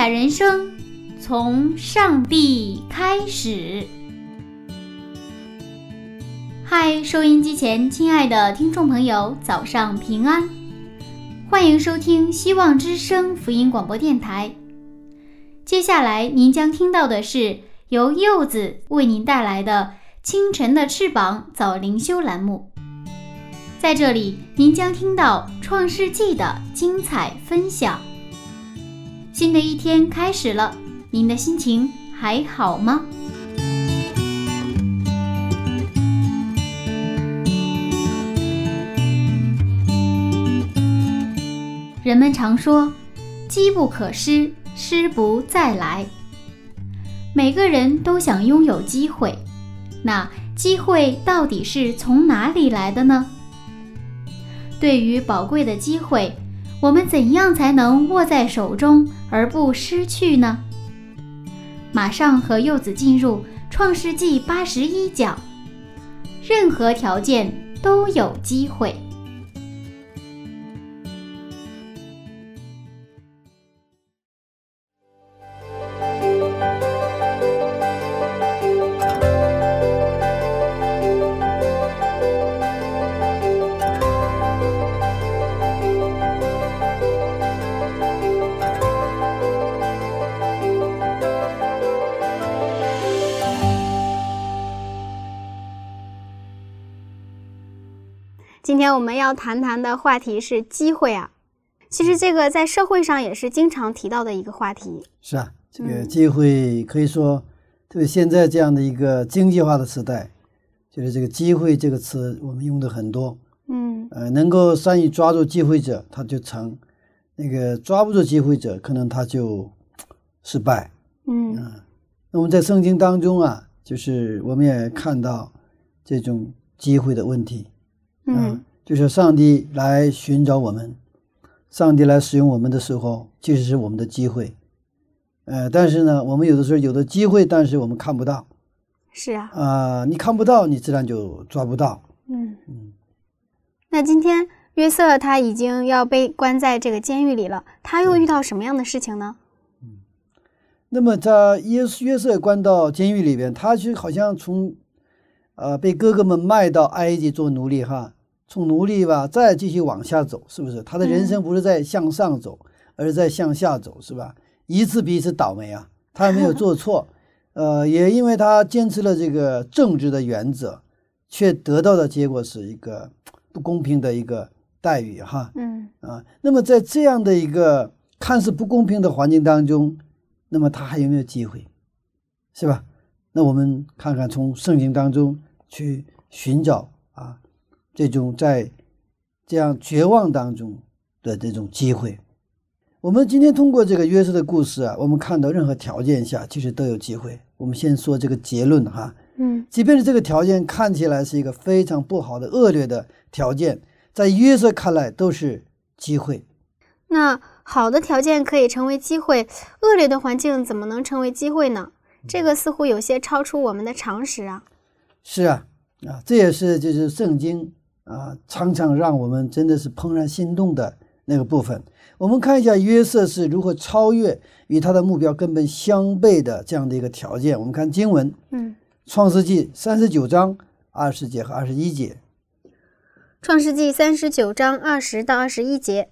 彩人生从上帝开始。嗨，收音机前亲爱的听众朋友，早上平安，欢迎收听希望之声福音广播电台。接下来您将听到的是由柚子为您带来的《清晨的翅膀》早灵修栏目。在这里，您将听到《创世纪》的精彩分享。新的一天开始了，您的心情还好吗？人们常说“机不可失，失不再来”。每个人都想拥有机会，那机会到底是从哪里来的呢？对于宝贵的机会，我们怎样才能握在手中而不失去呢？马上和柚子进入《创世纪》八十一讲，任何条件都有机会。天我们要谈谈的话题是机会啊。其实这个在社会上也是经常提到的一个话题。是啊，这个机会可以说，特别现在这样的一个经济化的时代，就是这个机会这个词我们用的很多。嗯，呃，能够善于抓住机会者，他就成；那个抓不住机会者，可能他就失败。嗯那我们在圣经当中啊，就是我们也看到这种机会的问题。嗯就是上帝来寻找我们，上帝来使用我们的时候，其实是我们的机会。呃，但是呢，我们有的时候有的机会，但是我们看不到是啊。啊、你看不到，你自然就抓不到。嗯嗯，那今天约瑟他已经要被关在这个监狱里了，他又遇到什么样的事情呢？嗯那么他约约瑟关到监狱里边，他就好像从，呃，被哥哥们卖到埃及做奴隶哈，从奴隶吧再继续往下走，是不是？他的人生不是在向上走，而是在向下走，是吧？一次比一次倒霉啊，他也没有做错，呃，也因为他坚持了这个正直的原则，却得到的结果是一个不公平的一个待遇哈。嗯啊，那么在这样的一个看似不公平的环境当中，那么他还有没有机会，是吧？那我们看看从圣经当中去寻找啊，这种在这样绝望当中的这种机会。我们今天通过这个约瑟的故事啊，我们看到任何条件下其实都有机会。我们先说这个结论哈，嗯即便是这个条件看起来是一个非常不好的恶劣的条件，在约瑟看来都是机会。那好的条件可以成为机会，恶劣的环境怎么能成为机会呢？这个似乎有些超出我们的常识啊。是啊，啊，这也是就是圣经啊，常常让我们真的是怦然心动的那个部分。我们看一下约瑟是如何超越与他的目标根本相悖的这样的一个条件。我们看经文，嗯，《创世纪》三十九章二十节和二十一节。创世纪三十九章二十到二十一节，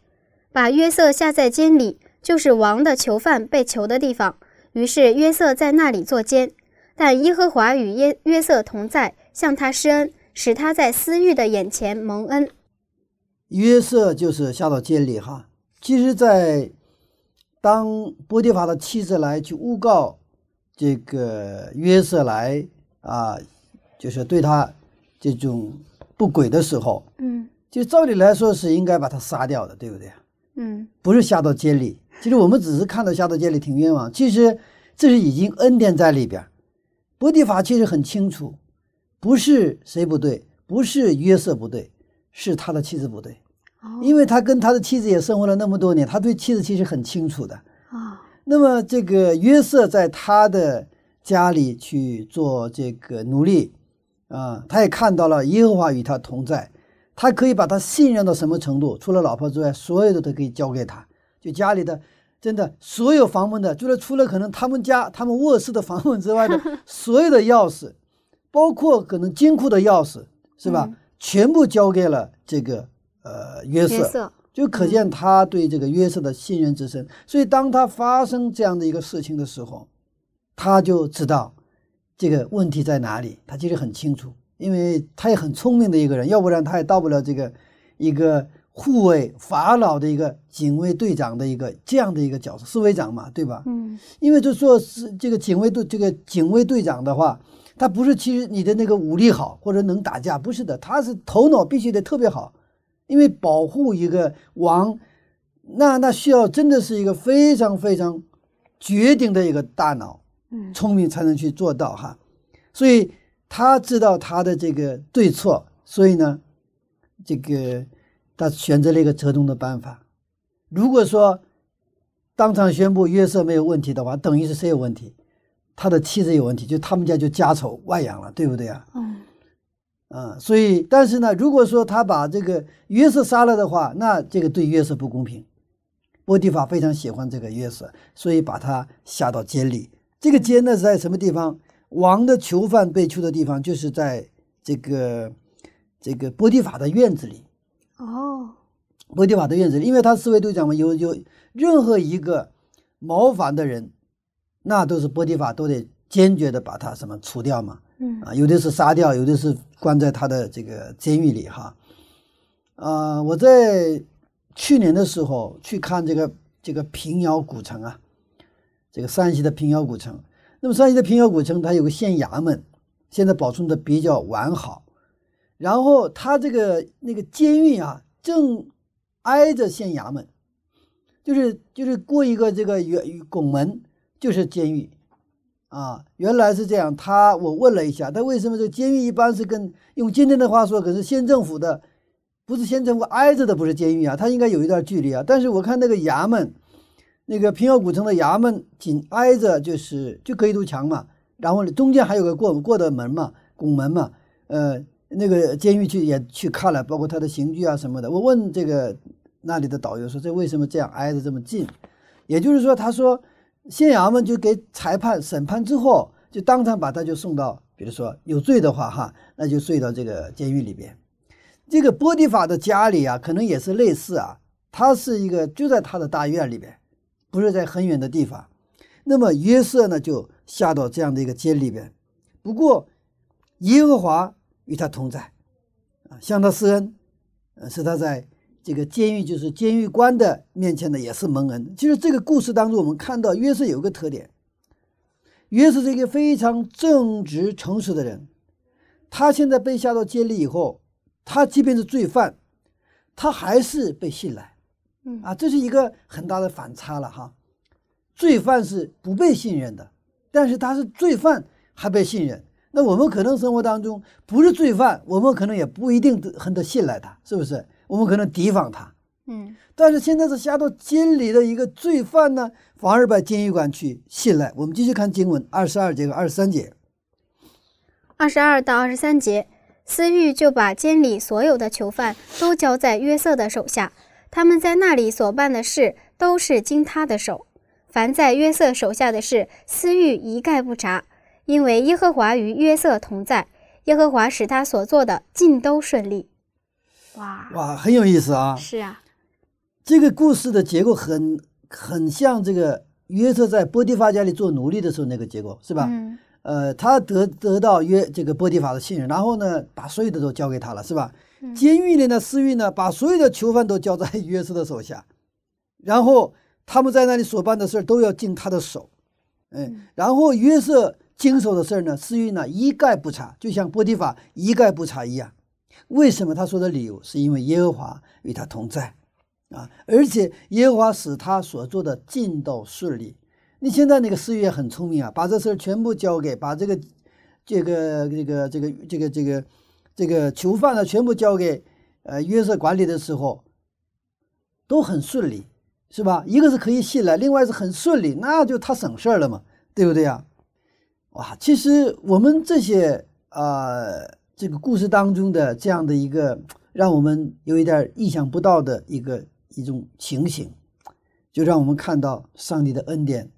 把约瑟下在监里，就是王的囚犯被囚的地方。于是约瑟在那里坐监，但耶和华与约约瑟同在，向他施恩，使他在私欲的眼前蒙恩。约瑟就是下到监里哈。其实，在当波提法的妻子来去诬告这个约瑟来啊，就是对他这种不轨的时候，嗯就照理来说是应该把他杀掉的，对不对？嗯不是下到监里。其实我们只是看到下到监里挺冤枉，其实这是已经恩典在里边儿。波提法其实很清楚，不是谁不对，不是约瑟不对，是他的妻子不对，哦因为他跟他的妻子也生活了那么多年，他对妻子其实很清楚的。啊那么这个约瑟在他的家里去做这个奴隶啊，他也看到了耶和华与他同在，他可以把他信任到什么程度？除了老婆之外，所有的都可以交给他。就家里的真的所有房门的，除了除了可能他们家他们卧室的房门之外的 所有的钥匙，包括可能金库的钥匙，是吧？嗯全部交给了这个呃约瑟。约瑟就可见他对这个约瑟的信任之深。所以，当他发生这样的一个事情的时候，他就知道这个问题在哪里。他其实很清楚，因为他也很聪明的一个人，要不然他也到不了这个一个护卫法老的一个警卫队长的一个这样的一个角色，侍卫长嘛，对吧？嗯因为就说是这个警卫队，这个警卫队长的话，他不是其实你的那个武力好或者能打架，不是的，他是头脑必须得特别好，因为保护一个王，那那需要真的是一个非常非常绝顶的一个大脑，嗯聪明才能去做到哈。所以他知道他的这个对错，所以呢，这个他选择了一个折中的办法。如果说当场宣布约瑟没有问题的话，等于是谁有问题？他的妻子有问题，就他们家就家丑外扬了，对不对啊？嗯啊，所以但是呢，如果说他把这个约瑟杀了的话，那这个对约瑟不公平。波提法非常喜欢这个约瑟，所以把他下到监里。这个监呢是在什么地方？王的囚犯被囚的地方，就是在这个这个波提法的院子里。哦波提法的院子里，因为他思维都讲嘛，有有任何一个谋反的人，那都是波提法都得坚决的把他什么除掉嘛。嗯啊，有的是杀掉，有的是关在他的这个监狱里哈。啊，我在去年的时候去看这个这个平遥古城啊，这个山西的平遥古城。那么山西的平遥古城，它有个县衙门，现在保存的比较完好。然后它这个那个监狱啊，正挨着县衙门，就是就是过一个这个圆拱门就是监狱。啊，原来是这样。他我问了一下，他为什么这监狱一般是跟用今天的话说，可是县政府的，不是县政府挨着的不是监狱啊，它应该有一段距离啊。但是我看那个衙门，那个平遥古城的衙门紧挨着就是就隔一堵墙嘛，然后中间还有个过过的门嘛，拱门嘛，呃，那个监狱去也去看了，包括他的刑具啊什么的。我问这个那里的导游说，这为什么这样挨着这么近？也就是说，他说。县衙门就给裁判审判之后，就当场把他就送到，比如说有罪的话哈，那就睡到这个监狱里边。这个波提法的家里啊，可能也是类似啊，他是一个就在他的大院里边，不是在很远的地方。那么约瑟呢，就下到这样的一个监里边。不过耶和华与他同在，啊，向他施恩，呃，是他在。这个监狱就是监狱官的面前呢，也是蒙恩。其实这个故事当中，我们看到约瑟有个特点，约瑟是一个非常正直诚实的人。他现在被下到监里以后，他即便是罪犯，他还是被信赖。嗯啊，这是一个很大的反差了哈。罪犯是不被信任的，但是他是罪犯还被信任。那我们可能生活当中不是罪犯，我们可能也不一定很得信赖他，是不是？我们可能提防他。嗯但是现在是下到监里的一个罪犯呢，反而把监狱官去信赖。我们继续看经文二十二节和二十三节。二十二到二十三节，司狱就把监里所有的囚犯都交在约瑟的手下，他们在那里所办的事都是经他的手。凡在约瑟手下的事，司狱一概不查，因为耶和华与约瑟同在，耶和华使他所做的尽都顺利。哇，哇，很有意思啊！是啊，这个故事的结构很很像这个约瑟在波提法家里做奴隶的时候那个结构，是吧？嗯呃，他得得到约这个波提法的信任，然后呢，把所有的都交给他了，是吧？嗯监狱里呢，司狱呢，把所有的囚犯都交在约瑟的手下，然后他们在那里所办的事儿都要经他的手，嗯，然后约瑟经手的事儿呢，司狱呢一概不查，就像波提法一概不查一样。为什么他说的理由？是因为耶和华与他同在啊，而且耶和华使他所做的尽都顺利。你现在那个司狱也很聪明啊，把这事儿全部交给，把这个这个这个这个这个这个这个囚犯呢全部交给呃约瑟管理的时候，都很顺利，是吧？一个是可以信赖，另外是很顺利，那就他省事儿了嘛，对不对呀？哇，其实我们这些啊。这个故事当中的这样的一个让我们有一点意想不到的一个一种情形，就让我们看到上帝的恩典，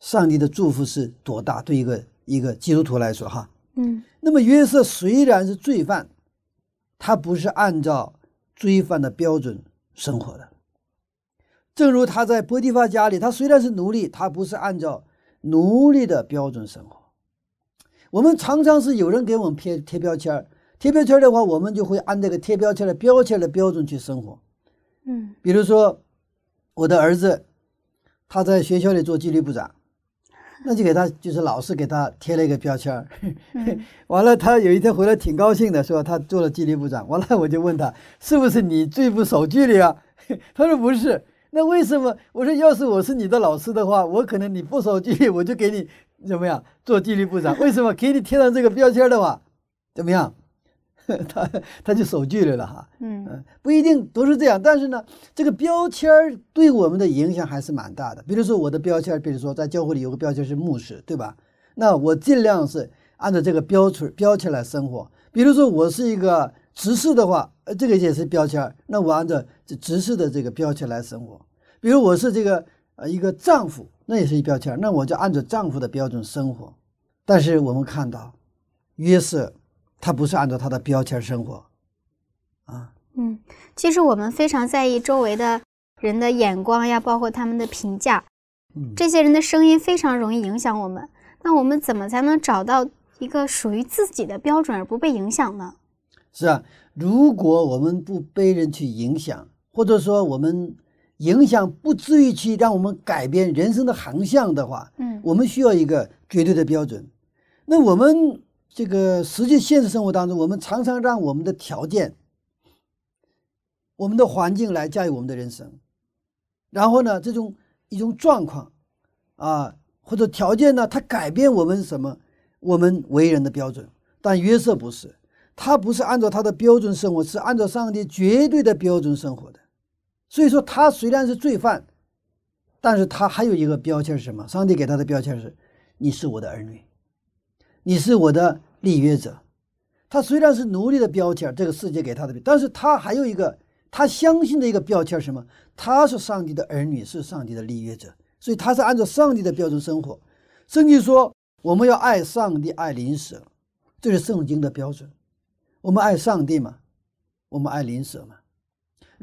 上帝的祝福是多大。对一个一个基督徒来说，哈，嗯，那么约瑟虽然是罪犯，他不是按照罪犯的标准生活的。正如他在波提法家里，他虽然是奴隶，他不是按照奴隶的标准生活。我们常常是有人给我们贴贴标签儿，贴标签儿的话，我们就会按这个贴标签的标签的标准去生活。嗯，比如说我的儿子，他在学校里做纪律部长，那就给他就是老师给他贴了一个标签儿。完了，他有一天回来挺高兴的，说他做了纪律部长。完了，我就问他是不是你最不守纪律啊？他说不是。那为什么？我说要是我是你的老师的话，我可能你不守纪律，我就给你。怎么样做纪律部长？为什么给你贴上这个标签的话，怎么样？他他就守纪律了哈。嗯不一定都是这样，但是呢，这个标签对我们的影响还是蛮大的。比如说我的标签，比如说在教会里有个标签是牧师，对吧？那我尽量是按照这个标准标签来生活。比如说我是一个执事的话，呃，这个也是标签，那我按照这执事的这个标签来生活。比如我是这个呃一个丈夫。那也是一标签，那我就按照丈夫的标准生活。但是我们看到，约瑟他不是按照他的标签生活，啊，嗯，其实我们非常在意周围的人的眼光呀，包括他们的评价，嗯，这些人的声音非常容易影响我们。那我们怎么才能找到一个属于自己的标准而不被影响呢？是啊，如果我们不被人去影响，或者说我们。影响不至于去让我们改变人生的航向的话，嗯，我们需要一个绝对的标准。那我们这个实际现实生活当中，我们常常让我们的条件、我们的环境来驾驭我们的人生。然后呢，这种一种状况啊，或者条件呢，它改变我们什么？我们为人的标准。但约瑟不是，他不是按照他的标准生活，是按照上帝绝对的标准生活的。所以说，他虽然是罪犯，但是他还有一个标签是什么？上帝给他的标签是：你是我的儿女，你是我的立约者。他虽然是奴隶的标签，这个世界给他的，但是他还有一个他相信的一个标签是，什么？他是上帝的儿女，是上帝的立约者。所以他是按照上帝的标准生活。圣经说，我们要爱上帝，爱邻舍，这是圣经的标准。我们爱上帝嘛？我们爱邻舍嘛？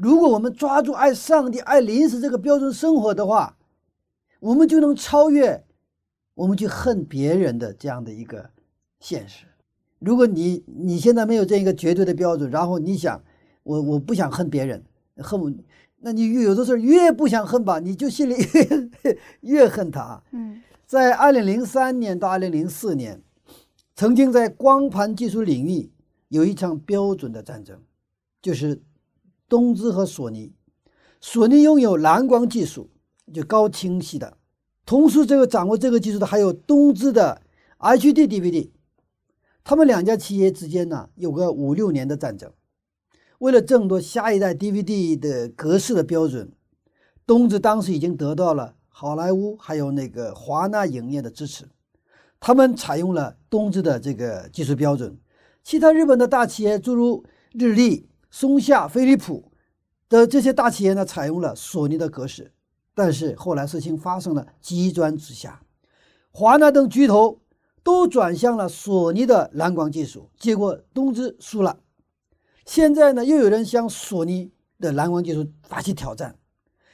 如果我们抓住爱上帝、爱邻舍这个标准生活的话，我们就能超越我们去恨别人的这样的一个现实。如果你你现在没有这样一个绝对的标准，然后你想我我不想恨别人，恨我，那你越有的时候越不想恨吧，你就心里越 越恨他。嗯，在二零零三年到二零零四年，曾经在光盘技术领域有一场标准的战争，就是。东芝和索尼，索尼拥有蓝光技术，就高清晰的。同时，这个掌握这个技术的还有东芝的 HD DVD。他们两家企业之间呢，有个五六年的战争。为了争夺下一代 DVD 的格式的标准，东芝当时已经得到了好莱坞还有那个华纳影业的支持。他们采用了东芝的这个技术标准，其他日本的大企业诸如日立。松下、飞利浦的这些大企业呢，采用了索尼的格式，但是后来事情发生了急转直下，华纳等巨头都转向了索尼的蓝光技术，结果东芝输了。现在呢，又有人向索尼的蓝光技术发起挑战，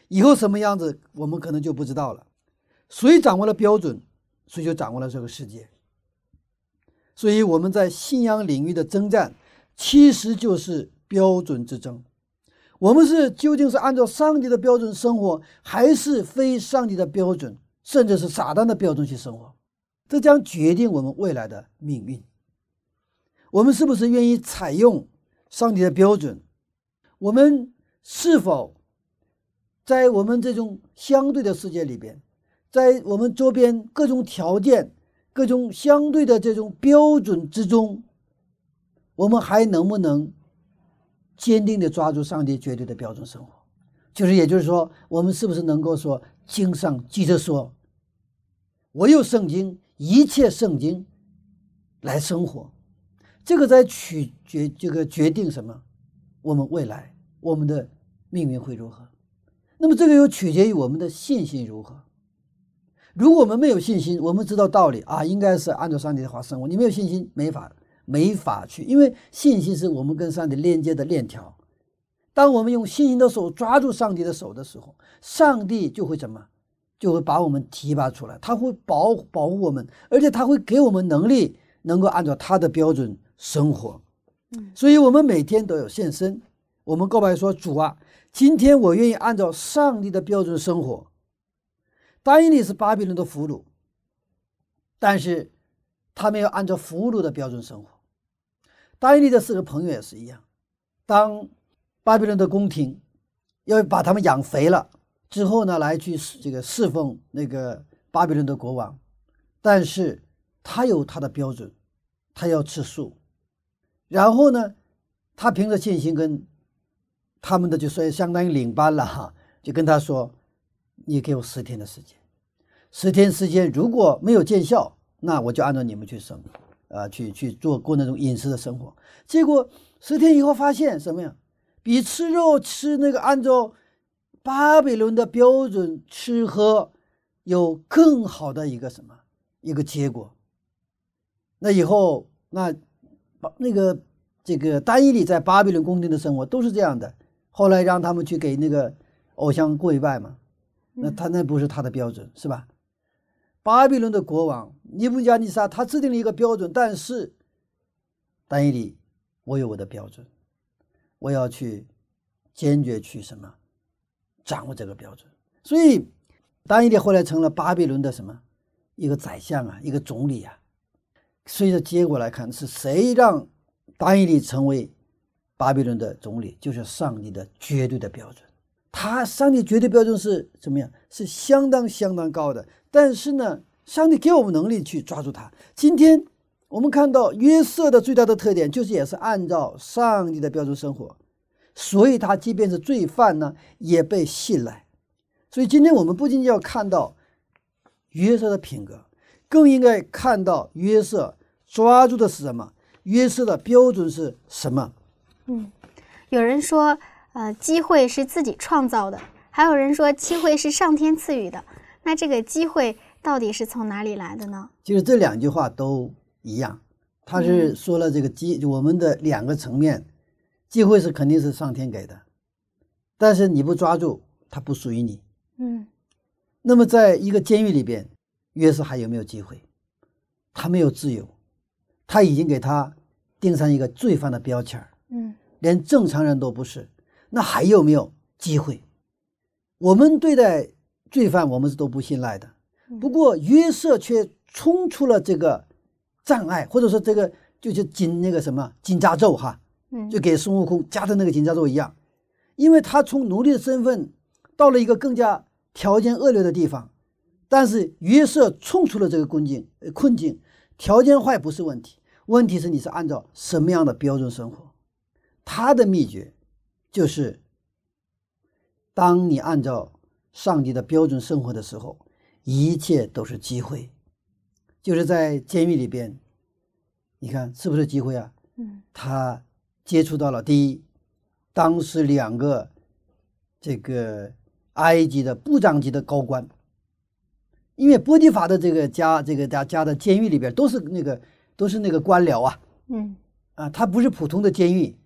以后什么样子，我们可能就不知道了。谁掌握了标准，谁就掌握了这个世界。所以我们在信仰领域的征战，其实就是。标准之争，我们是究竟是按照上帝的标准生活，还是非上帝的标准甚至是撒旦的标准去生活，这将决定我们未来的命运。我们是不是愿意采用上帝的标准？我们是否在我们这种相对的世界里边，在我们周边各种条件、各种相对的这种标准之中，我们还能不能坚定的抓住上帝绝对的标准生活？就是，也就是说，我们是不是能够说经上记着说，我有圣经，一切圣经来生活？这个在取决这个决定什么？我们未来我们的命运会如何？那么这个又取决于我们的信心如何。如果我们没有信心，我们知道道理啊，应该是按照上帝的话生活。你没有信心，没法没法去，因为信心是我们跟上帝连接的链条。当我们用信心的手抓住上帝的手的时候，上帝就会怎么？就会把我们提拔出来，他会保保护我们，而且他会给我们能力，能够按照他的标准。生活，嗯所以我们每天都有献身。我们告白说：“主啊，今天我愿意按照上帝的标准生活。”答应你是巴比伦的俘虏，但是他没有按照俘虏的标准生活。答应你的四个朋友也是一样。当巴比伦的宫廷要把他们养肥了之后呢，来去这个侍奉那个巴比伦的国王，但是他有他的标准，他要吃素。然后呢，他凭着信心跟他们的就说相当于领班了哈，就跟他说：“你给我十天的时间，十天时间如果没有见效，那我就按照你们去生，啊，去去做过那种饮食的生活。”结果十天以后发现什么呀？比吃肉吃那个按照巴比伦的标准吃喝有更好的一个什么一个结果。那以后那。那个这个丹伊里在巴比伦宫廷的生活都是这样的。后来让他们去给那个偶像跪拜嘛，那他那不是他的标准是吧？巴比伦的国王尼布加尼撒他制定了一个标准，但是丹伊里我有我的标准，我要去坚决去什么掌握这个标准。所以丹伊里后来成了巴比伦的什么一个宰相啊，一个总理啊。随着结果来看，是谁让丹尼利成为巴比伦的总理？就是上帝的绝对的标准。他上帝绝对标准是怎么样？是相当相当高的。但是呢，上帝给我们能力去抓住他。今天我们看到约瑟的最大的特点，就是也是按照上帝的标准生活，所以他即便是罪犯呢，也被信赖。所以今天我们不仅要看到约瑟的品格，更应该看到约瑟。抓住的是什么？约瑟的标准是什么？嗯，有人说，呃，机会是自己创造的；还有人说，机会是上天赐予的。那这个机会到底是从哪里来的呢？其实这两句话都一样，他是说了这个机，我们的两个层面，机会是肯定是上天给的，但是你不抓住，它不属于你。嗯，那么在一个监狱里边，约瑟还有没有机会？他没有自由。他已经给他钉上一个罪犯的标签嗯，连正常人都不是，那还有没有机会？我们对待罪犯，我们是都不信赖的。不过约瑟却冲出了这个障碍，或者说这个就是紧那个什么紧扎咒哈，就给孙悟空加的那个紧扎咒一样，因为他从奴隶的身份到了一个更加条件恶劣的地方，但是约瑟冲出了这个困境，困境。条件坏不是问题，问题是你是按照什么样的标准生活？他的秘诀就是，当你按照上帝的标准生活的时候，一切都是机会。就是在监狱里边，你看是不是机会啊？嗯，他接触到了第一，当时两个这个埃及的部长级的高官。因为波提法的这个家，这个家家的监狱里边都是那个都是那个官僚啊，嗯，啊，他不是普通的监狱，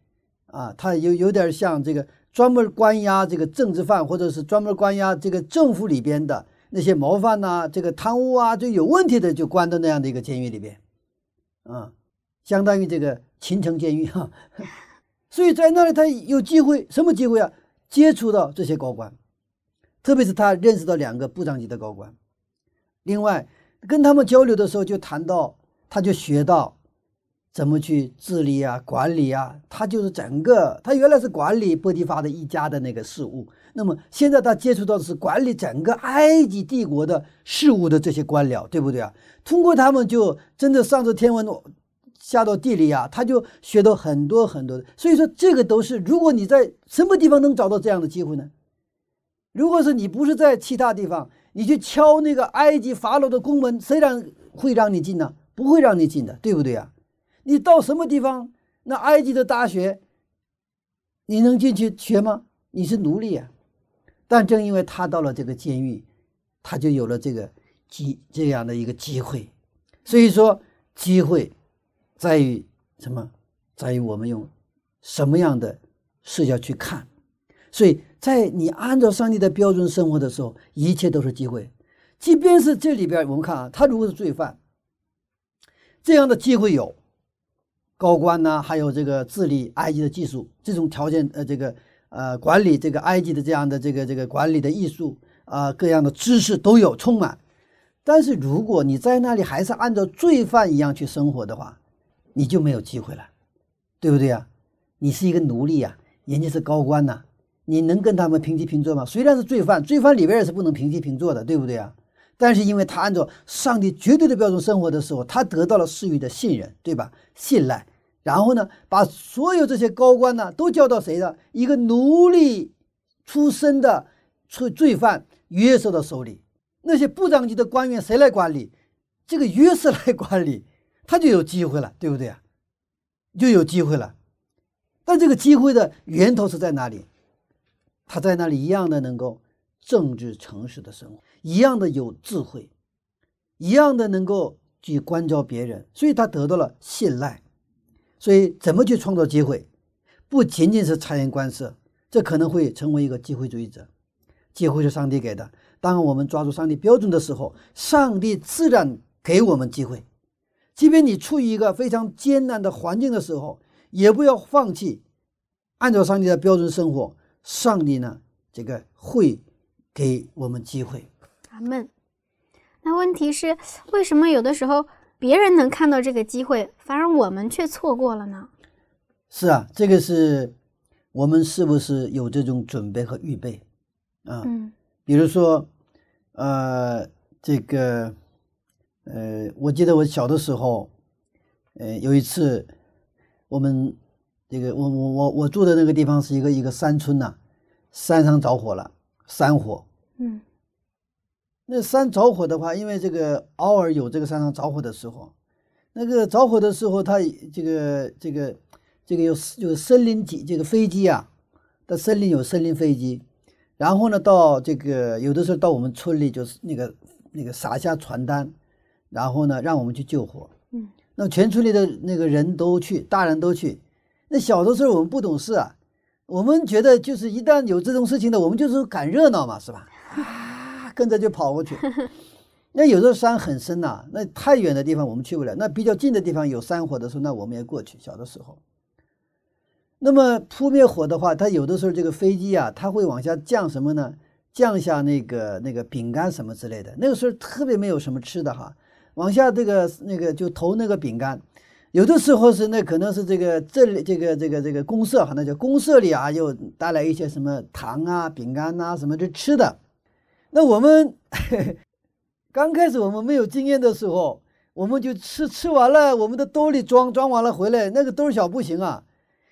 啊，他有有点像这个专门关押这个政治犯，或者是专门关押这个政府里边的那些谋犯呐，这个贪污啊，就有问题的就关到那样的一个监狱里边，啊，相当于这个秦城监狱哈，所以在那里他有机会，什么机会啊？接触到这些高官，特别是他认识到两个部长级的高官。另外，跟他们交流的时候，就谈到，他就学到怎么去治理啊、管理啊。他就是整个，他原来是管理波提法的一家的那个事务，那么现在他接触到的是管理整个埃及帝国的事务的这些官僚，对不对啊？通过他们，就真的上到天文，下到地理啊，他就学到很多很多的。所以说，这个都是，如果你在什么地方能找到这样的机会呢？如果是你不是在其他地方，你去敲那个埃及法老的宫门，谁让会让你进呢？不会让你进的，对不对啊？你到什么地方，那埃及的大学，你能进去学吗？你是奴隶啊。但正因为他到了这个监狱，他就有了这个机这样的一个机会。所以说，机会在于什么？在于我们用什么样的视角去看。所以。在你按照上帝的标准生活的时候，一切都是机会。即便是这里边，我们看啊，他如果是罪犯，这样的机会有高官呢，还有这个治理埃及的技术，这种条件，呃，这个呃管理这个埃及的这样的这个这个管理的艺术啊，各样的知识都有充满。但是如果你在那里还是按照罪犯一样去生活的话，你就没有机会了，对不对呀？你是一个奴隶呀，人家是高官呐。你能跟他们平起平坐吗？虽然是罪犯，罪犯里边也是不能平起平坐的，对不对啊？但是因为他按照上帝绝对的标准生活的时候，他得到了世域的信任，对吧？信赖，然后呢，把所有这些高官呢都交到谁的一个奴隶出身的罪罪犯约瑟的手里。那些部长级的官员谁来管理？这个约瑟来管理，他就有机会了，对不对啊？就有机会了。但这个机会的源头是在哪里？他在那里一样的能够政治诚实的生活，一样的有智慧，一样的能够去关照别人，所以他得到了信赖。所以怎么去创造机会，不仅仅是察言观色，这可能会成为一个机会主义者。机会是上帝给的，当我们抓住上帝标准的时候，上帝自然给我们机会。即便你处于一个非常艰难的环境的时候，也不要放弃，按照上帝的标准生活。上帝呢，这个会给我们机会。阿门。那问题是，为什么有的时候别人能看到这个机会，反而我们却错过了呢？是啊，这个是我们是不是有这种准备和预备啊？嗯。比如说，呃，这个，呃，我记得我小的时候，呃，有一次我们。这个我我我我住的那个地方是一个一个山村呐，山上着火了，山火。嗯，那山着火的话，因为这个偶尔有这个山上着火的时候，那个着火的时候，它这个这个这个有就是森林机这个飞机啊，在森林有森林飞机，然后呢到这个有的时候到我们村里就是那个那个撒下传单，然后呢让我们去救火。嗯，那全村里的那个人都去，大人都去。那小的时候我们不懂事啊，我们觉得就是一旦有这种事情的，我们就是赶热闹嘛，是吧？啊，跟着就跑过去。那有的山很深呐，那太远的地方我们去不了。那比较近的地方有山火的时候，那我们也过去。小的时候，那么扑灭火的话，它有的时候这个飞机啊，它会往下降什么呢？降下那个那个饼干什么之类的。那个时候特别没有什么吃的哈，往下这个那个就投那个饼干。有的时候是那可能是这个这里这个这个这个公社哈，那叫公社里啊，又带来一些什么糖啊、饼干呐什么这吃的。那我们刚开始我们没有经验的时候，我们就吃吃完了，我们的兜里装装完了回来，那个兜小不行啊。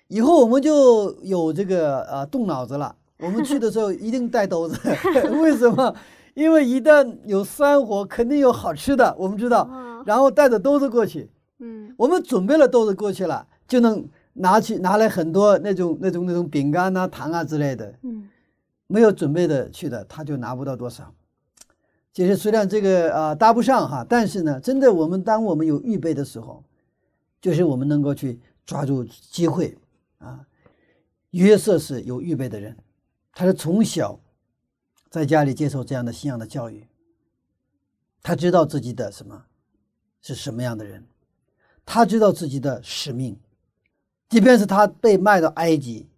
以后我们就有这个啊动脑子了，我们去的时候一定带兜子。为什么？因为一旦有山火，肯定有好吃的，我们知道，然后带着兜子过去。嗯，我们准备了兜子过去了，就能拿去拿来很多那种那种那种饼干呐、糖啊之类的。嗯，没有准备的去的，他就拿不到多少。其实虽然这个啊搭不上哈，但是呢，真的我们当我们有预备的时候，就是我们能够去抓住机会啊。约瑟是有预备的人，他是从小在家里接受这样的信仰的教育，他知道自己的什么是什么样的人。他知道自己的使命，即便是他被卖到埃及，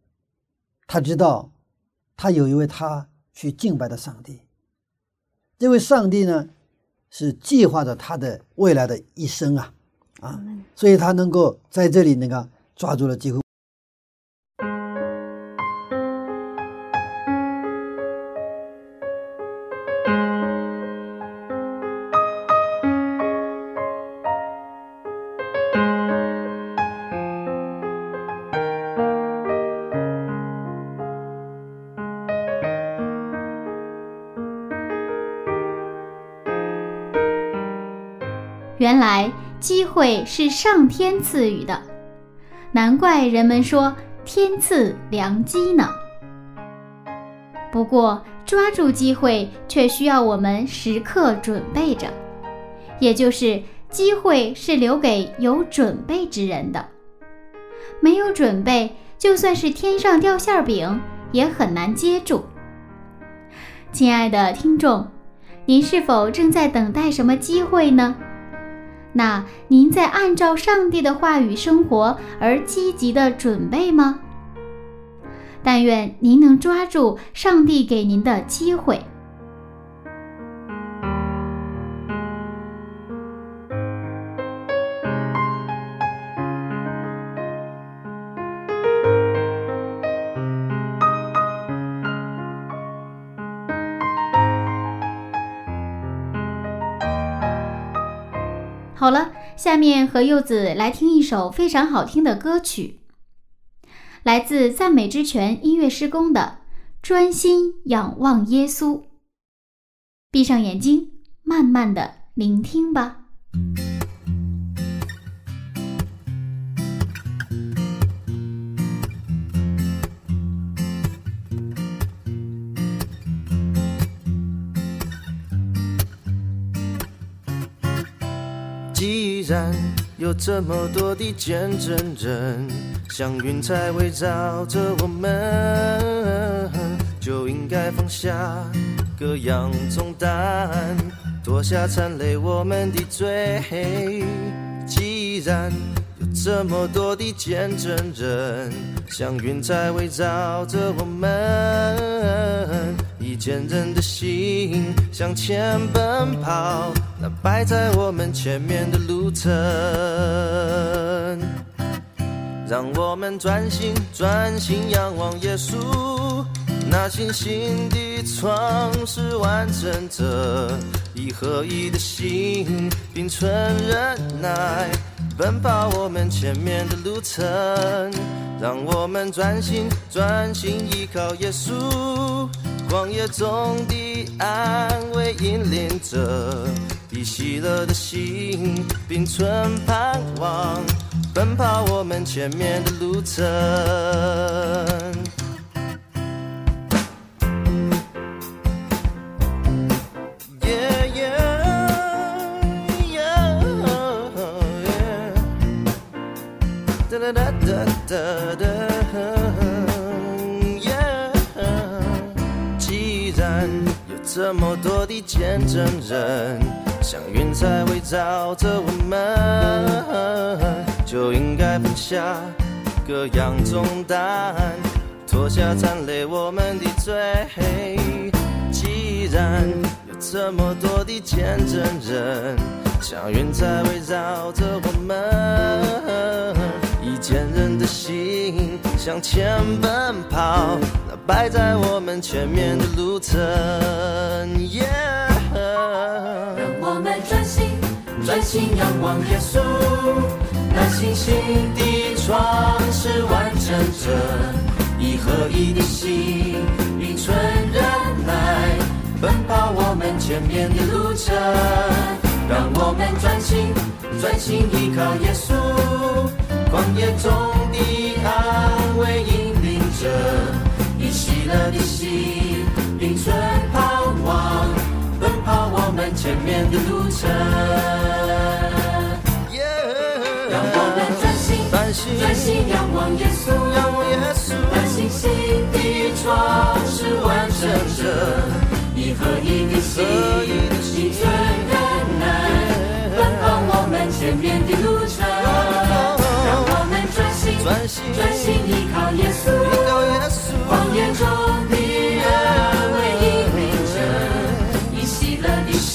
他知道他有一位他去敬拜的上帝。这位上帝呢，是计划着他的未来的一生啊啊，所以他能够在这里那个抓住了机会。原来机会是上天赐予的，难怪人们说天赐良机呢。不过抓住机会却需要我们时刻准备着，也就是机会是留给有准备之人的。没有准备，就算是天上掉馅饼，也很难接住。亲爱的听众，您是否正在等待什么机会呢？那您在按照上帝的话语生活而积极的准备吗？但愿您能抓住上帝给您的机会。下面和柚子来听一首非常好听的歌曲，来自赞美之泉音乐施工的《专心仰望耶稣》。闭上眼睛，慢慢的聆听吧。既然有这么多的见证人，像云彩围绕着我们，就应该放下各样重担，脱下缠累我们的罪。既然有这么多的见证人，像云彩围绕着我们，以坚韧的心向前奔跑。那摆在我们前面的路程，让我们专心专心仰望耶稣，那信心的创始完成者，以合一的心并存忍耐，奔跑我们前面的路程，让我们专心专心依靠耶稣，旷野中的安慰引领者。以喜乐的心，并存盼望，奔跑我们前面的路程。既然有这么多的见证人。像云彩围绕着我们，就应该放下各样重担，脱下残累我们的罪。既然有这么多的见证人，像云彩围绕着我们，以坚韧的心向前奔跑，那摆在我们前面的路程。心仰望耶稣，那信心的创始完成者，以合一的心，并存忍耐，奔跑我们前面的路程。让我们专心专心依靠耶稣，旷野中的安慰引领者，以喜乐的心，面的路程。让我们专心专心仰望耶稣，那信心的创始完成者，以合一的心，以存忍耐，奔跑我们前面的路程。让我们专心专心依靠耶稣，旷野中的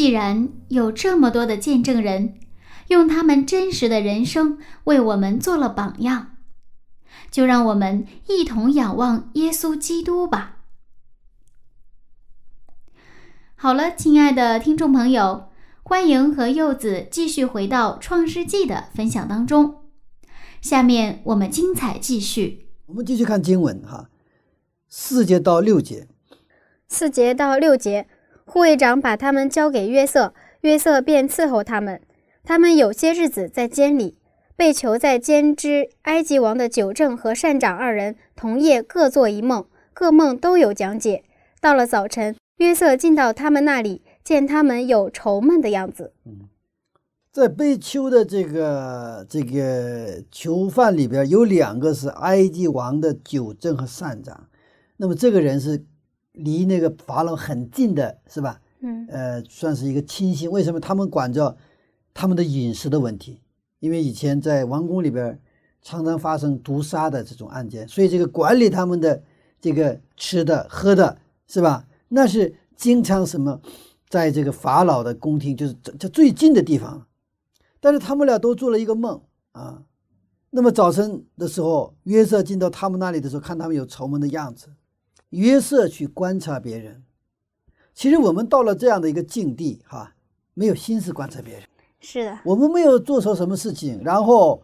既然有这么多的见证人，用他们真实的人生为我们做了榜样，就让我们一同仰望耶稣基督吧。好了，亲爱的听众朋友，欢迎和柚子继续回到《创世纪》的分享当中。下面我们精彩继续。我们继续看经文哈，四节到六节。四节到六节，护卫长把他们交给约瑟，约瑟便伺候他们。他们有些日子在监里，被囚在监之埃及王的九正和善长二人同夜各做一梦，各梦都有讲解。到了早晨，约瑟进到他们那里，见他们有愁闷的样子。在被囚的这个这个囚犯里边，有两个是埃及王的九正和善长。那么这个人是离那个法老很近的，是吧？嗯呃，算是一个亲信。为什么他们管着他们的饮食的问题？因为以前在王宫里边常常发生毒杀的这种案件，所以这个管理他们的这个吃的喝的，是吧？那是经常什么，在这个法老的宫廷，就是这这最近的地方。但是他们俩都做了一个梦啊。那么早晨的时候，约瑟进到他们那里的时候，看他们有愁闷的样子。约瑟去观察别人。其实我们到了这样的一个境地，哈，没有心思观察别人。是的，我们没有做错什么事情，然后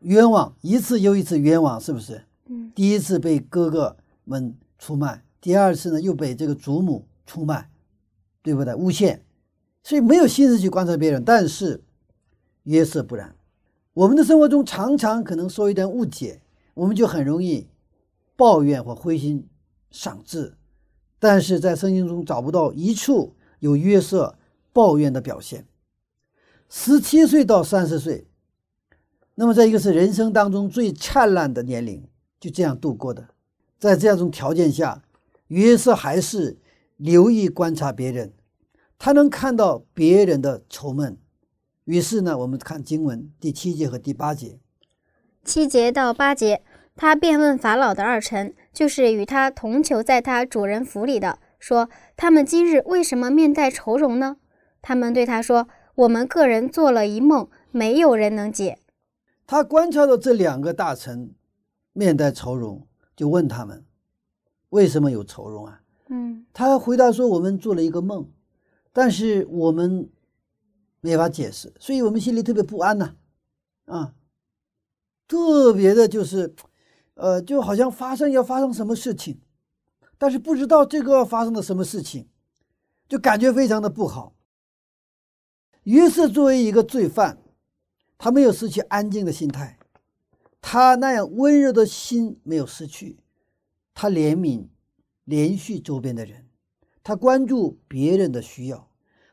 冤枉一次又一次冤枉，是不是？嗯第一次被哥哥们出卖，第二次呢又被这个祖母出卖，对不对？诬陷，所以没有心思去观察别人。但是约瑟不然，我们的生活中常常可能受一点误解，我们就很容易抱怨或灰心丧志。但是在圣经中找不到一处有约瑟抱怨的表现。十七岁到三十岁，那么这一个是人生当中最灿烂的年龄，就这样度过的。在这样一种条件下，约瑟还是留意观察别人，他能看到别人的愁闷。于是呢，我们看经文第七节和第八节，七节到八节，他便问法老的二臣，就是与他同囚在他主人府里的，说：“他们今日为什么面带愁容呢？”他们对他说：“我们个人做了一梦，没有人能解。他观察到这两个大臣面带愁容，就问他们为什么有愁容啊？”嗯他回答说：“我们做了一个梦，但是我们没法解释，所以我们心里特别不安呐、啊，特别的就是，呃，就好像发生要发生什么事情，但是不知道这个发生了什么事情，就感觉非常的不好。于是作为一个罪犯，他没有失去安静的心态，他那样温柔的心没有失去，他怜悯。”连续周边的人，他关注别人的需要，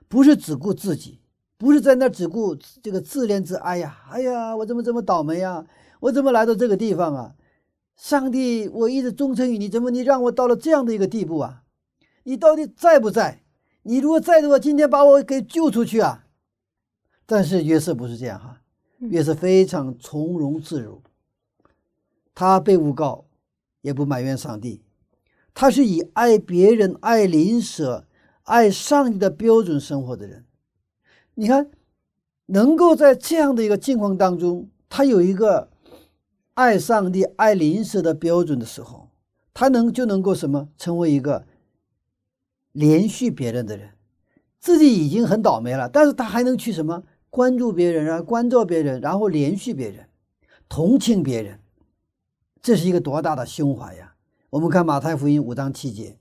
不是只顾自己，不是在那只顾这个自怜自哀呀，哎呀，我怎么这么倒霉呀？我怎么来到这个地方啊？上帝，我一直忠诚于你，怎么你让我到了这样的一个地步啊？你到底在不在？你如果在的话，今天把我给救出去啊！但是约瑟不是这样哈，约瑟非常从容自如，他被诬告，也不埋怨上帝。他是以爱别人、爱邻舍、爱上帝的标准生活的人。你看，能够在这样的一个境况当中，他有一个爱上帝、爱邻舍的标准的时候，他能就能够什么成为一个连续别人的人。自己已经很倒霉了，但是他还能去什么关注别人啊，关照别人，然后连续别人，同情别人，这是一个多大的胸怀呀！我们看马太福音五章七节，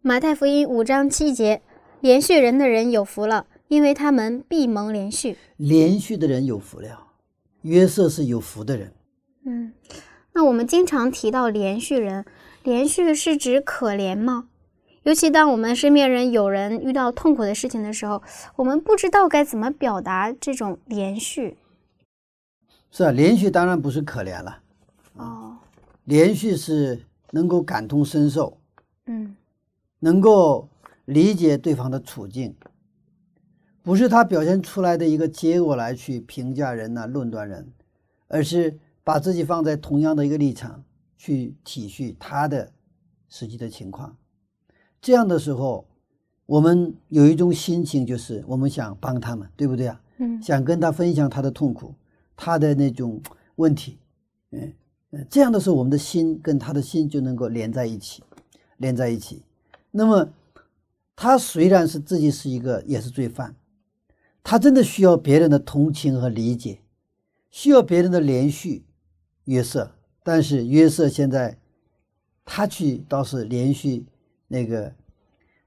马太福音五章七节，连续人的人有福了，因为他们必蒙连续。连续的人有福了。约瑟是有福的人，嗯，那我们经常提到连续人，连续是指可怜吗？尤其当我们身边人有人遇到痛苦的事情的时候，我们不知道该怎么表达这种连续。是啊，连续当然不是可怜了，哦，连续是能够感同身受，嗯能够理解对方的处境，不是他表现出来的一个结果来去评价人呐、论断人，而是把自己放在同样的一个立场去体恤他的实际的情况。这样的时候，我们有一种心情，就是我们想帮他们，对不对啊？嗯想跟他分享他的痛苦，他的那种问题，嗯嗯，这样的时候，我们的心跟他的心就能够连在一起，连在一起。那么，他虽然是自己是一个也是罪犯，他真的需要别人的同情和理解，需要别人的连续约瑟。但是约瑟现在他去倒是连续那个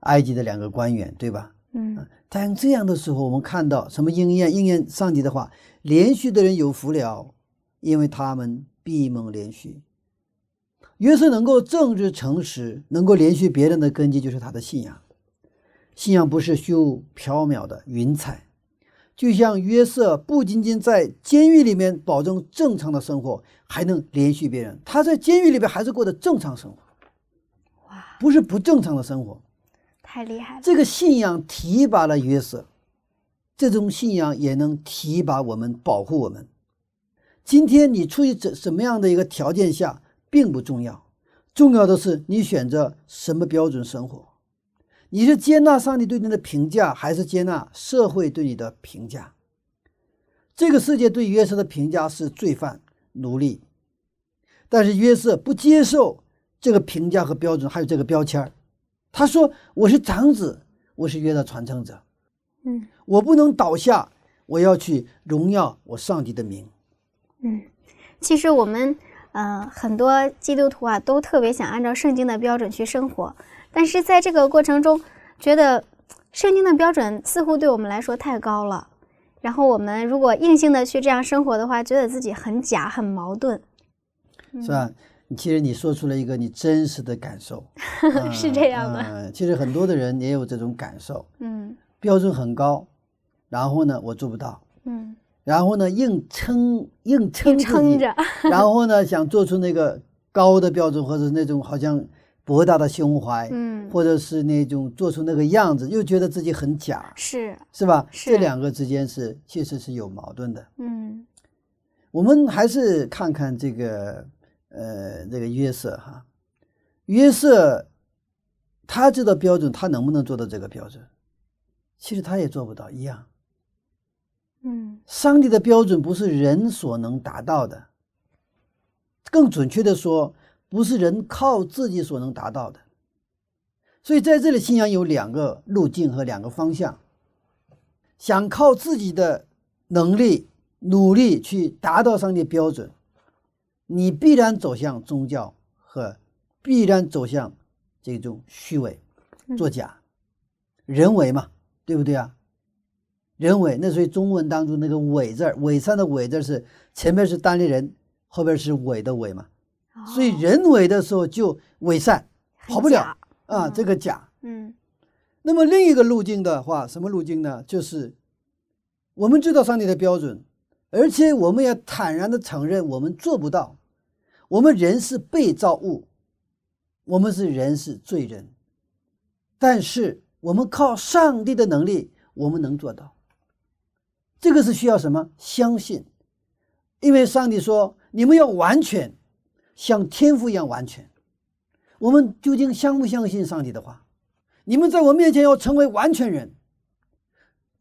埃及的两个官员，对吧？嗯但这样的时候，我们看到什么应验应验上帝的话，连续的人有福了，因为他们闭门连续。约瑟能够正直诚实，能够连续别人的根基，就是他的信仰。信仰不是虚无缥缈的云彩，就像约瑟不仅仅在监狱里面保证正常的生活，还能连续别人。他在监狱里边还是过的正常生活，哇，不是不正常的生活。太厉害了。这个信仰提拔了约瑟，这种信仰也能提拔我们，保护我们。今天你处于怎什么样的一个条件下，并不重要，重要的是你选择什么标准生活。你是接纳上帝对你的评价，还是接纳社会对你的评价？这个世界对约瑟的评价是罪犯、奴隶，但是约瑟不接受这个评价和标准，还有这个标签儿他说：“我是长子，我是约的传承者，嗯我不能倒下，我要去荣耀我上帝的名。嗯，其实我们呃很多基督徒啊都特别想按照圣经的标准去生活，但是在这个过程中，觉得圣经的标准似乎对我们来说太高了。然后我们如果硬性的去这样生活的话，觉得自己很假、很矛盾。是吧？其实你说出了一个你真实的感受，是这样的嗯其实很多的人也有这种感受，嗯标准很高，然后呢，我做不到，嗯，然后呢，硬撑硬撑硬撑着，然后呢，想做出那个高的标准，或者那种好像博大的胸怀，嗯，或者是那种做出那个样子，又觉得自己很假，是，是吧？是这两个之间是确实是有矛盾的。嗯我们还是看看这个呃这个约瑟哈，约瑟他知道标准，他能不能做到这个标准？其实他也做不到一样。嗯上帝的标准不是人所能达到的，更准确的说，不是人靠自己所能达到的。所以在这里，信仰有两个路径和两个方向。想靠自己的能力、努力去达到上帝标准，你必然走向宗教和必然走向这种虚伪、作假、人为嘛，对不对啊？人为，那所以中文当中那个“伪”字，伪善的“伪”字是前面是单立人，后边是伪的“伪”嘛。所以人为的时候就伪善，跑不了啊，嗯这个假。嗯那么另一个路径的话，什么路径呢？就是我们知道上帝的标准，而且我们也坦然的承认我们做不到。我们人是被造物，我们是人是罪人，但是我们靠上帝的能力，我们能做到。这个是需要什么？相信，因为上帝说你们要完全，像天赋一样完全。我们究竟相不相信上帝的话？你们在我面前要成为完全人，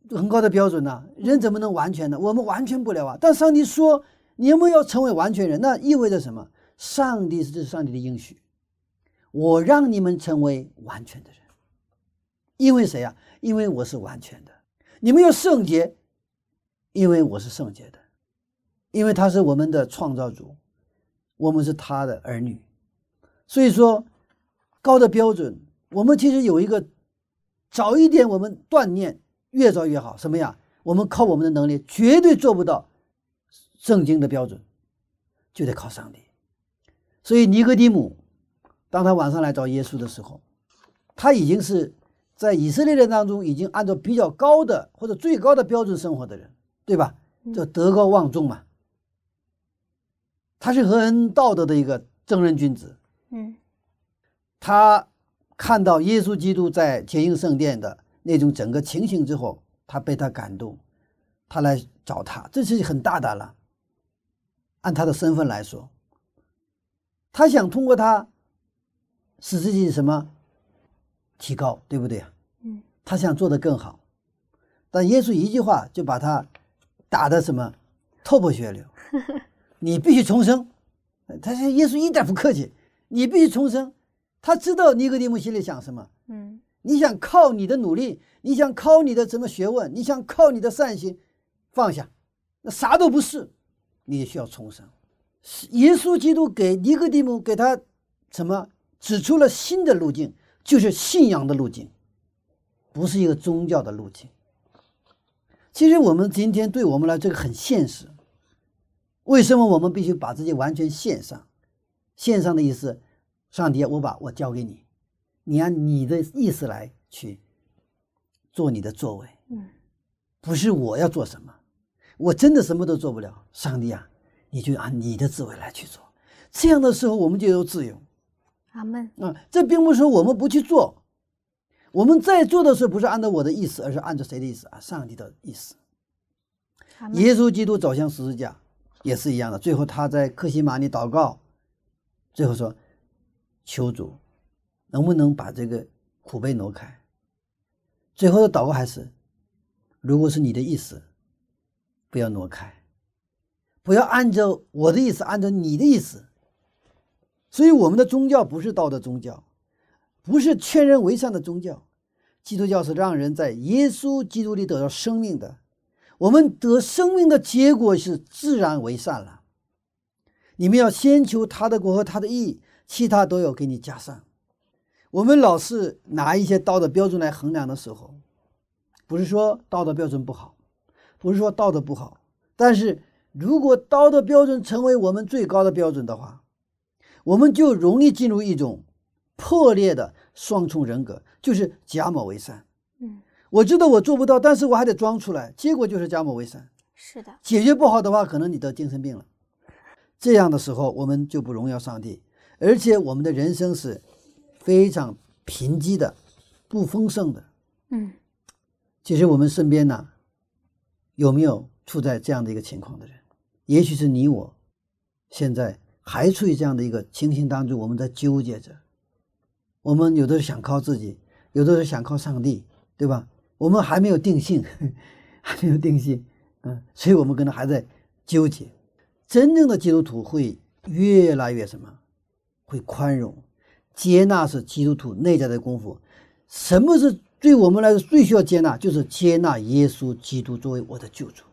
很高的标准呢、人怎么能完全呢？我们完全不了啊！但上帝说你们要成为完全人，那意味着什么？上帝是这是上帝的应许，我让你们成为完全的人。因为谁呀、因为我是完全的。你们要圣洁，因为我是圣洁的，因为他是我们的创造主，我们是他的儿女。所以说，高的标准，我们其实有一个早一点我们锻炼，越早越好。什么呀？我们靠我们的能力绝对做不到圣经的标准，就得靠上帝。所以尼哥底母，当他晚上来找耶稣的时候，他已经是在以色列人当中已经按照比较高的或者最高的标准生活的人，对吧？叫德高望重嘛。他是和恩道德的一个正人君子。嗯他看到耶稣基督在洁净圣殿的那种整个情形之后，他被他感动，他来找他，这是很大胆了。按他的身份来说，他想通过他使自己什么提高，对不对啊？嗯，他想做得更好，但耶稣一句话就把他打的什么头破血流。你必须重生。他说耶稣一点不客气，你必须重生。他知道尼格底母心里想什么。嗯你想靠你的努力，你想靠你的什么学问，你想靠你的善心，放下，那啥都不是，你也需要重生。耶稣基督给尼格底母给他什么指出了新的路径，就是信仰的路径，不是一个宗教的路径。其实我们今天对我们来这个很现实。为什么我们必须把自己完全献上？献上的意思，上帝，我把我交给你，你按你的意思来去做你的作为，嗯不是我要做什么，我真的什么都做不了。上帝啊，你就按你的智慧来去做。这样的时候，我们就有自由阿门。啊。这并不是说我们不去做，我们在做的时候不是按照我的意思，而是按照谁的意思啊？上帝的意思。耶稣基督走向十字架也是一样的，最后他在克西马尼祷告，最后说：“求主，能不能把这个苦杯挪开？”最后的祷告还是：“如果是你的意思，不要挪开，不要按照我的意思，按照你的意思。”所以，我们的宗教不是道德宗教，不是劝人为善的宗教，基督教是让人在耶稣基督里得到生命的。我们得生命的结果是自然为善了。你们要先求他的国和他的义，其他都要给你加上。我们老是拿一些道德标准来衡量的时候，不是说道德标准不好，不是说道德不好，但是如果道德标准成为我们最高的标准的话，我们就容易进入一种破裂的双重人格，就是假冒为善。嗯，我知道我做不到，但是我还得装出来，结果就是假冒为善。是的。解决不好的话，可能你得精神病了。这样的时候，我们就不荣耀上帝，而且我们的人生是非常贫瘠的、不丰盛的。嗯其实我们身边呢，有没有处在这样的一个情况的人？也许是你我，现在还处于这样的一个情形当中，我们在纠结着。我们有的是想靠自己，有的是想靠上帝，对吧？我们还没有定性，还没有定性，嗯，所以我们可能还在纠结。真正的基督徒会越来越什么？会宽容、接纳，是基督徒内在的功夫。什么是对我们来说最需要接纳？就是接纳耶稣基督作为我的救主。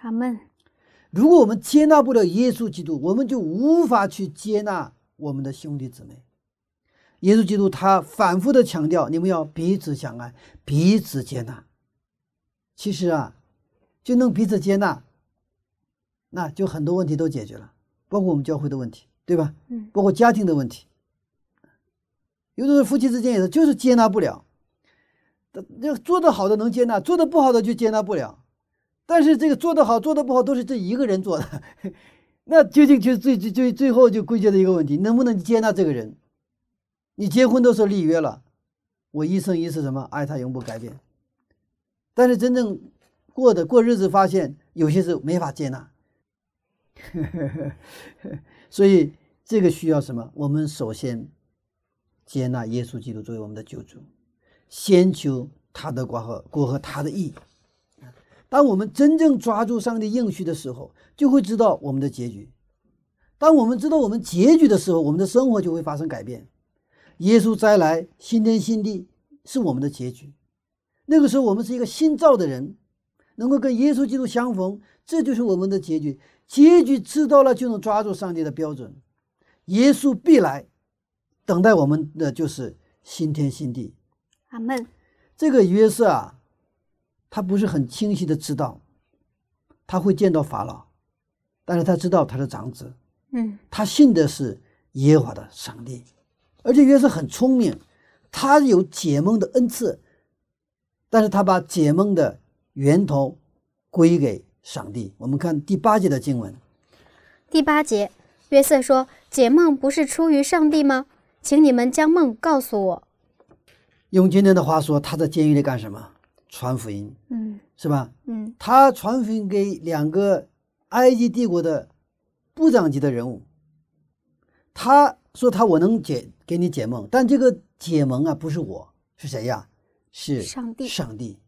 阿门。如果我们接纳不了耶稣基督，我们就无法去接纳我们的兄弟姊妹。耶稣基督他反复的强调，你们要彼此相爱，彼此接纳。其实啊，就能彼此接纳，那就很多问题都解决了，包括我们教会的问题，对吧？嗯包括家庭的问题。有的时候夫妻之间也是，就是接纳不了。那做得好的能接纳，做得不好的就接纳不了。但是这个做得好、做得不好都是这一个人做的，那究竟就最最最最后就归结的一个问题：能不能接纳这个人？你结婚都是立约了，我一生一世什么爱他永不改变。但是真正过的过日子，发现有些是没法接纳。所以这个需要什么？我们首先接纳耶稣基督作为我们的救主，先求他的国和国和他的义。当我们真正抓住上帝应许的时候，就会知道我们的结局。当我们知道我们结局的时候，我们的生活就会发生改变。耶稣再来，新天新地是我们的结局。那个时候，我们是一个新造的人，能够跟耶稣基督相逢，这就是我们的结局。结局知道了，就能抓住上帝的标准。耶稣必来，等待我们的就是新天新地。阿门。这个约瑟啊，他不是很清晰的知道他会见到法老，但是他知道他是长子，嗯他信的是耶和华的上帝，而且约瑟很聪明，他有解梦的恩赐，但是他把解梦的源头归给上帝。我们看第八节的经文，第八节，约瑟说：“解梦不是出于上帝吗？请你们将梦告诉我。用今天的话说，他在监狱里干什么？传福音，”嗯是吧？嗯他传福音给两个埃及帝国的部长级的人物。他说他我能解给你解梦，但这个解梦啊不是我，是谁呀？是上帝上帝。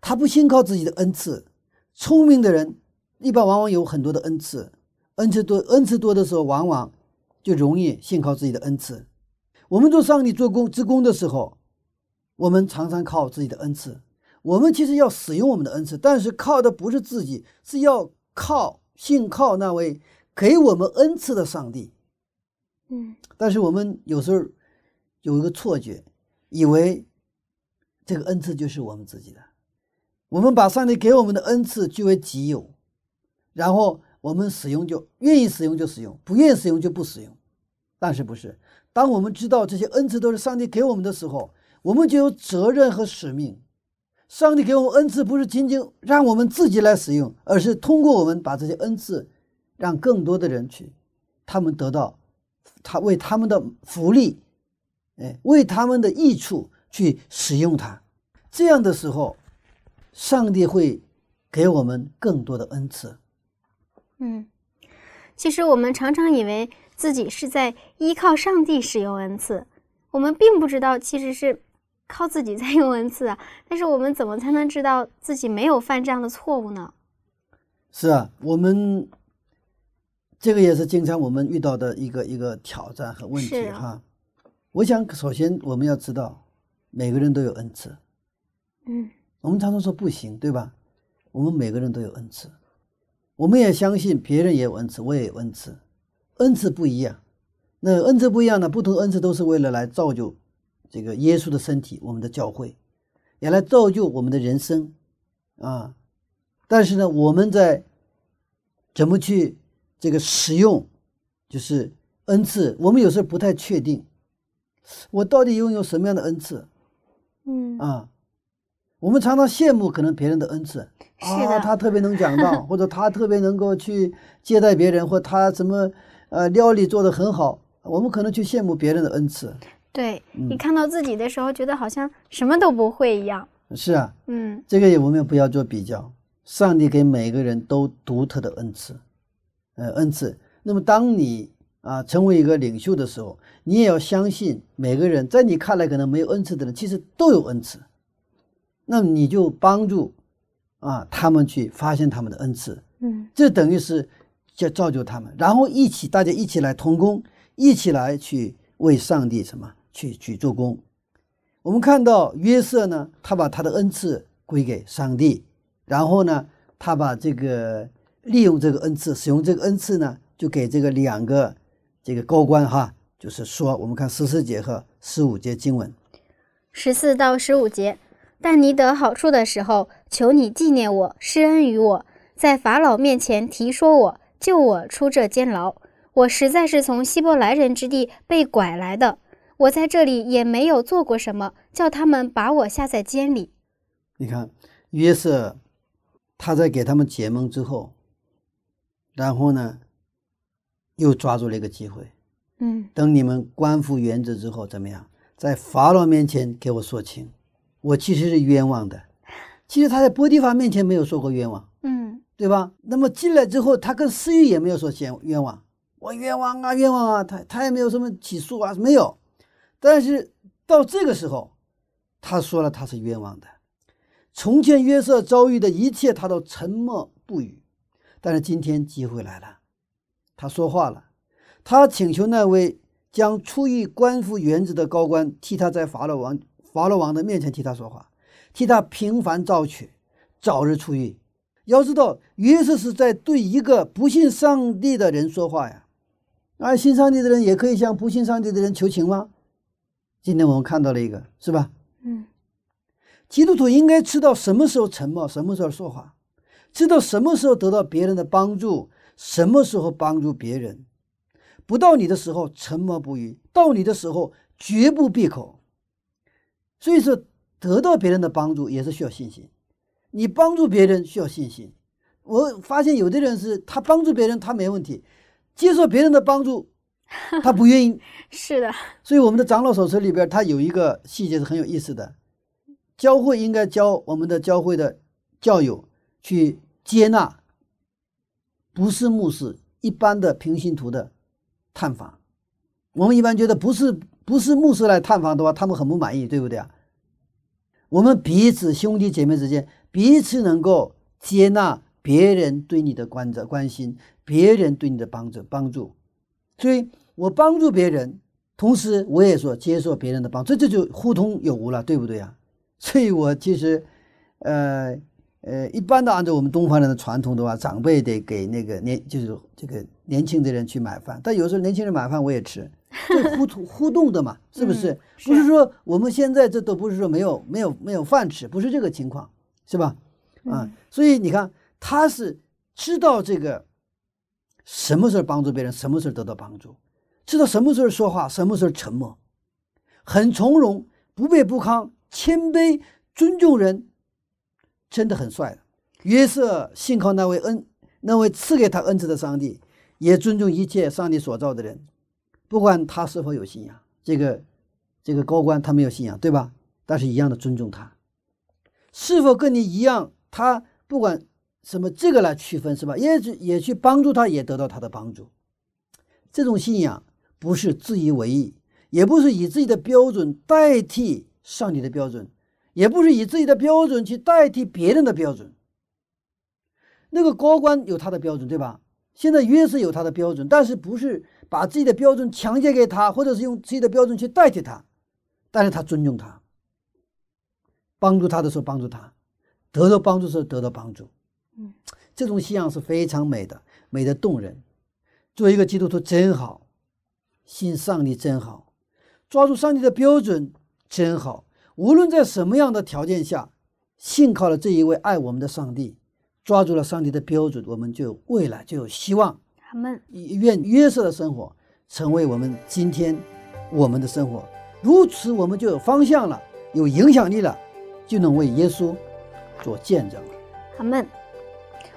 他不信靠自己的恩赐，聪明的人一般往往有很多的恩赐，恩赐多恩赐多的时候，往往就容易信靠自己的恩赐。我们做上帝做工之工的时候，我们常常靠自己的恩赐。我们其实要使用我们的恩赐，但是靠的不是自己，是要靠信靠那位给我们恩赐的上帝。嗯但是我们有时候有一个错觉，以为这个恩赐就是我们自己的，我们把上帝给我们的恩赐据为己有，然后我们使用就愿意使用就使用，不愿意使用就不使用。但是不是？当我们知道这些恩赐都是上帝给我们的时候，我们就有责任和使命。上帝给我们恩赐，不是仅仅让我们自己来使用，而是通过我们把这些恩赐，让更多的人去，他们得到他为他们的福利，哎，为他们的益处去使用它。这样的时候，上帝会给我们更多的恩赐。嗯。其实我们常常以为自己是在依靠上帝使用恩赐，我们并不知道其实是靠自己在用恩赐啊。但是我们怎么才能知道自己没有犯这样的错误呢？是啊，我们这个也是经常我们遇到的一个一个挑战和问题哈。我想首先我们要知道，每个人都有恩赐。嗯我们常常说不行，对吧？我们每个人都有恩赐，我们也相信别人也有恩赐，我也有恩赐，恩赐不一样。那恩赐不一样呢？不同恩赐都是为了来造就这个耶稣的身体，我们的教会，也来造就我们的人生啊。但是呢，我们在怎么去这个使用，就是恩赐，我们有时候不太确定，我到底拥有什么样的恩赐？嗯啊，我们常常羡慕可能别人的恩赐，是啊，的他特别能讲道，或者他特别能够去接待别人，或他什么呃料理做得很好，我们可能去羡慕别人的恩赐。对嗯你看到自己的时候，觉得好像什么都不会一样。是啊，嗯这个也我们也不要做比较，上帝给每个人都独特的恩赐，呃，恩赐。那么当你啊成为一个领袖的时候，你也要相信每个人在你看来可能没有恩赐的人，其实都有恩赐。那么你就帮助啊他们去发现他们的恩赐，嗯这等于是就造就他们，然后一起大家一起来同工，一起来去为上帝什么去去做工。我们看到约瑟呢，他把他的恩赐归给上帝，然后呢，他把这个利用这个恩赐，使用这个恩赐呢，就给这个两个这个高官哈，就是说，我们看十四节和十五节经文，十四到十五节，但你得好处的时候，求你纪念我，施恩于我，在法老面前提说我，救我出这监牢。我实在是从希伯来人之地被拐来的，我在这里也没有做过什么，叫他们把我下在监里。你看约瑟他在给他们解梦之后，然后呢，又抓住了一个机会。嗯等你们官复原职之后，怎么样？在法老面前给我说清，我其实是冤枉的。其实他在波提法面前没有说过冤枉，嗯对吧？那么进来之后，他跟司玉也没有说冤冤枉，我冤枉啊冤枉啊，他他也没有什么起诉啊，没有。但是到这个时候，他说了他是冤枉的。从前约瑟遭遇的一切，他都沉默不语。但是今天机会来了，他说话了，他请求那位将出狱官复原职的高官替他在法老王法老王的面前替他说话，替他平反遭取，早日出狱。要知道，约瑟是在对一个不信上帝的人说话呀。而信上帝的人也可以向不信上帝的人求情吗？今天我们看到了一个，是吧？嗯基督徒应该知道什么时候沉默，什么时候说话，知道什么时候得到别人的帮助，什么时候帮助别人。不到你的时候沉默不语，到你的时候绝不闭口。所以说，得到别人的帮助也是需要信心。你帮助别人需要信心。我发现有的人是他帮助别人他没问题，接受别人的帮助他不愿意。是的，所以我们的长老手册里边，它有一个细节是很有意思的。教会应该教我们的教会的教友去接纳，不是牧师一般的平信徒的探访。我们一般觉得不是不是牧师来探访的话，他们很不满意，对不对啊？我们彼此兄弟姐妹之间，彼此能够接纳别人对你的关照关心，别人对你的帮助帮助。所以我帮助别人，同时我也说接受别人的帮助，这就互通有无了，对不对啊？所以我其实，呃呃，一般的按照我们东方人的传统的话，长辈得给那个年就是这个年轻的人去买饭，但有时候年轻人买饭我也吃，这互通 互动的嘛，是不是？嗯不是说我们现在这都不是说没有没有没有饭吃，不是这个情况，是吧？啊嗯，所以你看他是知道这个什么时候帮助别人，什么时候得到帮助，知道什么时候说话，什么时候沉默，很从容，不卑不亢，谦卑，尊重人，真的很帅。约瑟信靠那位恩，那位赐给他恩赐的上帝，也尊重一切上帝所造的人，不管他是否有信仰。这个这个高官他没有信仰，对吧？但是一样的尊重他，是否跟你一样？他不管什么这个来区分是吧？也也去帮助他，也得到他的帮助。这种信仰不是自以为意，也不是以自己的标准代替上帝的标准，也不是以自己的标准去代替别人的标准。那个高官有他的标准，对吧？现在约瑟有他的标准，但是不是把自己的标准强加给他，或者是用自己的标准去代替他，但是他尊重他，帮助他的时候帮助他，得到帮助的时候得到帮助。嗯，这种信仰是非常美的，美的动人。做一个基督徒真好，信上帝真好，抓住上帝的标准真好。无论在什么样的条件下，信靠了这一位爱我们的上帝，抓住了上帝的标准，我们就有未来，就有希望。阿门。愿约瑟的生活成为我们今天我们的生活，如此我们就有方向了，有影响力了，就能为耶稣做见证了。阿门。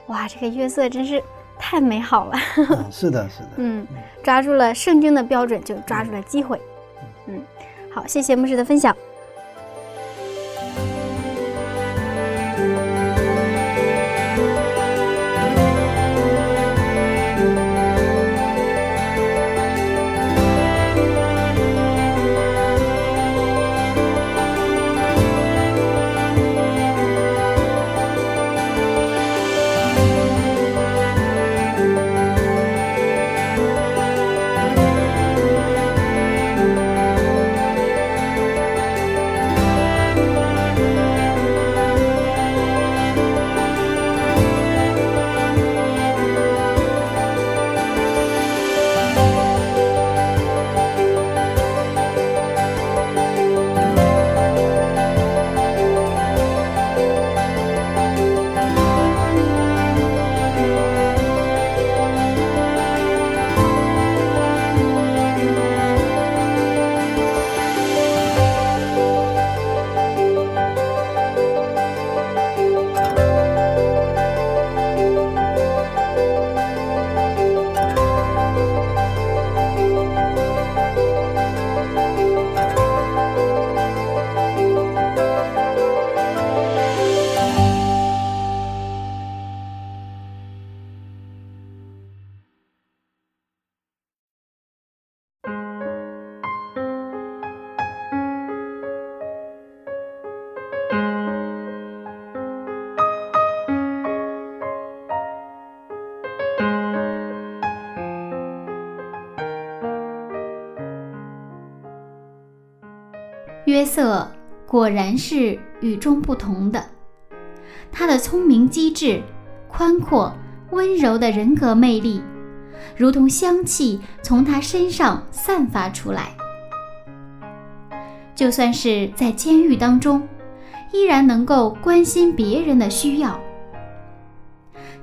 哇，这个约瑟真是太美好了。嗯是的，是的。嗯，抓住了圣经的标准，就抓住了机会。嗯，好，谢谢牧师的分享。约瑟果然是与众不同的，他的聪明机智、宽阔、温柔的人格魅力，如同香气从他身上散发出来。就算是在监狱当中，依然能够关心别人的需要。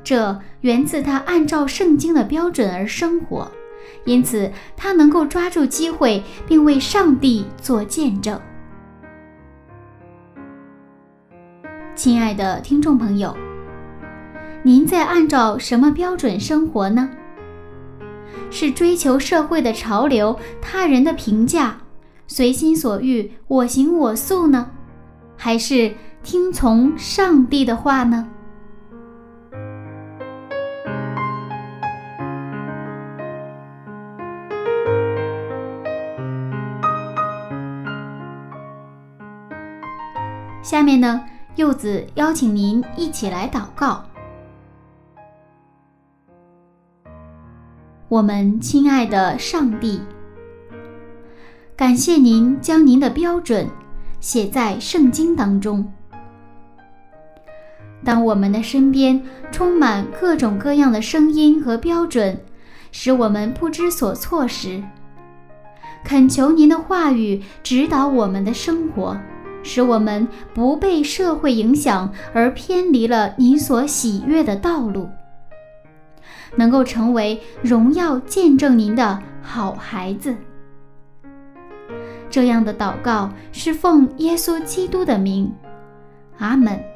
这源自他按照圣经的标准而生活，因此他能够抓住机会，并为上帝做见证。亲爱的听众朋友，您在按照什么标准生活呢？是追求社会的潮流、他人的评价，随心所欲、我行我素呢，还是听从上帝的话呢？下面呢，柚子邀请您一起来祷告。我们亲爱的上帝，感谢您将您的标准写在圣经当中。当我们的身边充满各种各样的声音和标准，使我们不知所措时，恳求您的话语指导我们的生活。使我们不被社会影响而偏离了你所喜悦的道路，能够成为荣耀见证您的好孩子。这样的祷告是奉耶稣基督的名，阿门。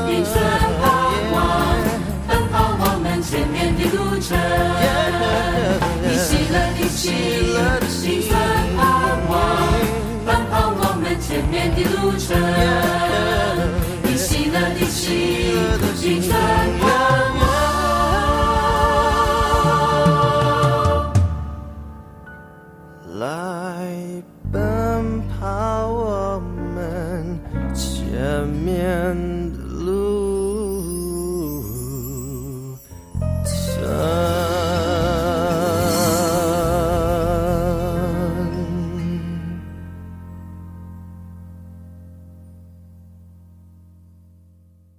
你喜乐的喜你喜欢我奔跑我们前面的路程你喜乐的喜你喜欢